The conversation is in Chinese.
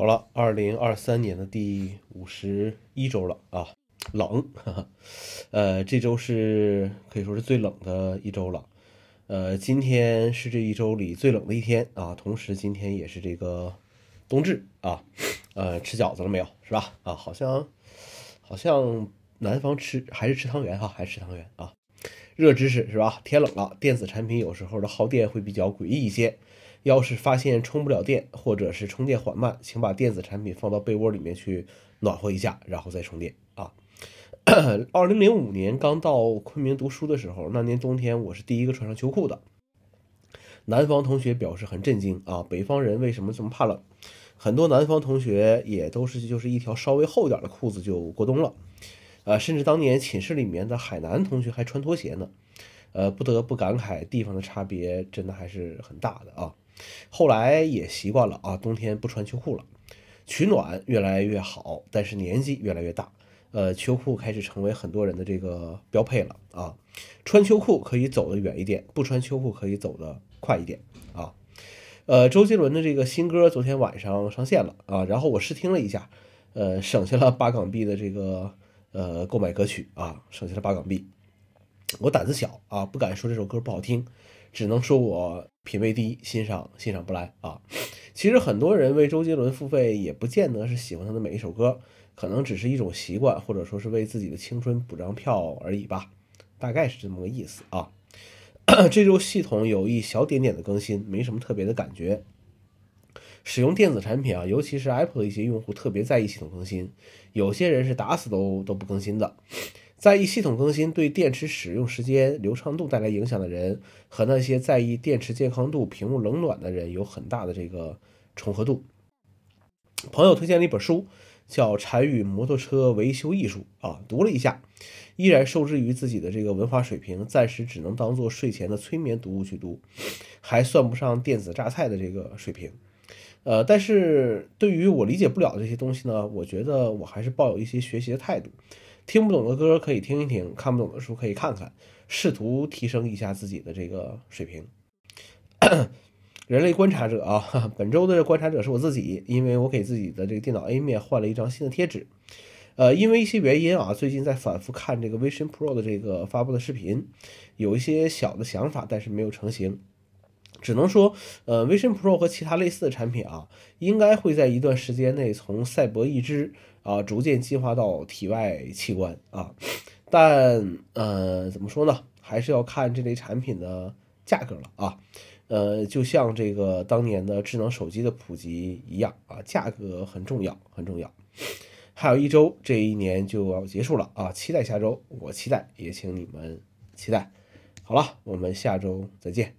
好了，二零二三年的第五十一周了啊，冷，呃，这周是可以说是最冷的一周了，呃，今天是这一周里最冷的一天啊，同时今天也是这个冬至啊，呃，吃饺子了没有？是吧？啊，好像好像南方吃还是吃汤圆哈，还是吃汤圆啊。热知识是吧？天冷了，电子产品有时候的耗电会比较诡异一些。要是发现充不了电，或者是充电缓慢，请把电子产品放到被窝里面去暖和一下，然后再充电啊。二零零五年刚到昆明读书的时候，那年冬天我是第一个穿上秋裤的。南方同学表示很震惊啊，北方人为什么这么怕冷？很多南方同学也都是就是一条稍微厚一点的裤子就过冬了，呃，甚至当年寝室里面的海南同学还穿拖鞋呢。呃，不得不感慨地方的差别真的还是很大的啊。后来也习惯了啊，冬天不穿秋裤了，取暖越来越好，但是年纪越来越大，呃，秋裤开始成为很多人的这个标配了啊。穿秋裤可以走得远一点，不穿秋裤可以走得快一点啊。呃，周杰伦的这个新歌昨天晚上上线了啊，然后我试听了一下，呃，省下了八港币的这个呃购买歌曲啊，省下了八港币。我胆子小啊，不敢说这首歌不好听，只能说我。品味低，欣赏欣赏不来啊！其实很多人为周杰伦付费，也不见得是喜欢他的每一首歌，可能只是一种习惯，或者说是为自己的青春补张票而已吧，大概是这么个意思啊。这周系统有一小点点的更新，没什么特别的感觉。使用电子产品啊，尤其是 Apple 的一些用户特别在意系统更新，有些人是打死都都不更新的。在意系统更新对电池使用时间、流畅度带来影响的人，和那些在意电池健康度、屏幕冷暖的人有很大的这个重合度。朋友推荐了一本书，叫《禅语摩托车维修艺术》啊，读了一下，依然受制于自己的这个文化水平，暂时只能当做睡前的催眠读物去读，还算不上电子榨菜的这个水平。呃，但是对于我理解不了这些东西呢，我觉得我还是抱有一些学习的态度。听不懂的歌可以听一听，看不懂的书可以看看，试图提升一下自己的这个水平。人类观察者啊，本周的观察者是我自己，因为我给自己的这个电脑 A 面换了一张新的贴纸。呃，因为一些原因啊，最近在反复看这个 Vision Pro 的这个发布的视频，有一些小的想法，但是没有成型。只能说，呃，Vision Pro 和其他类似的产品啊，应该会在一段时间内从赛博一只。啊，逐渐进化到体外器官啊，但呃，怎么说呢？还是要看这类产品的价格了啊。呃，就像这个当年的智能手机的普及一样啊，价格很重要，很重要。还有一周，这一年就要结束了啊，期待下周，我期待，也请你们期待。好了，我们下周再见。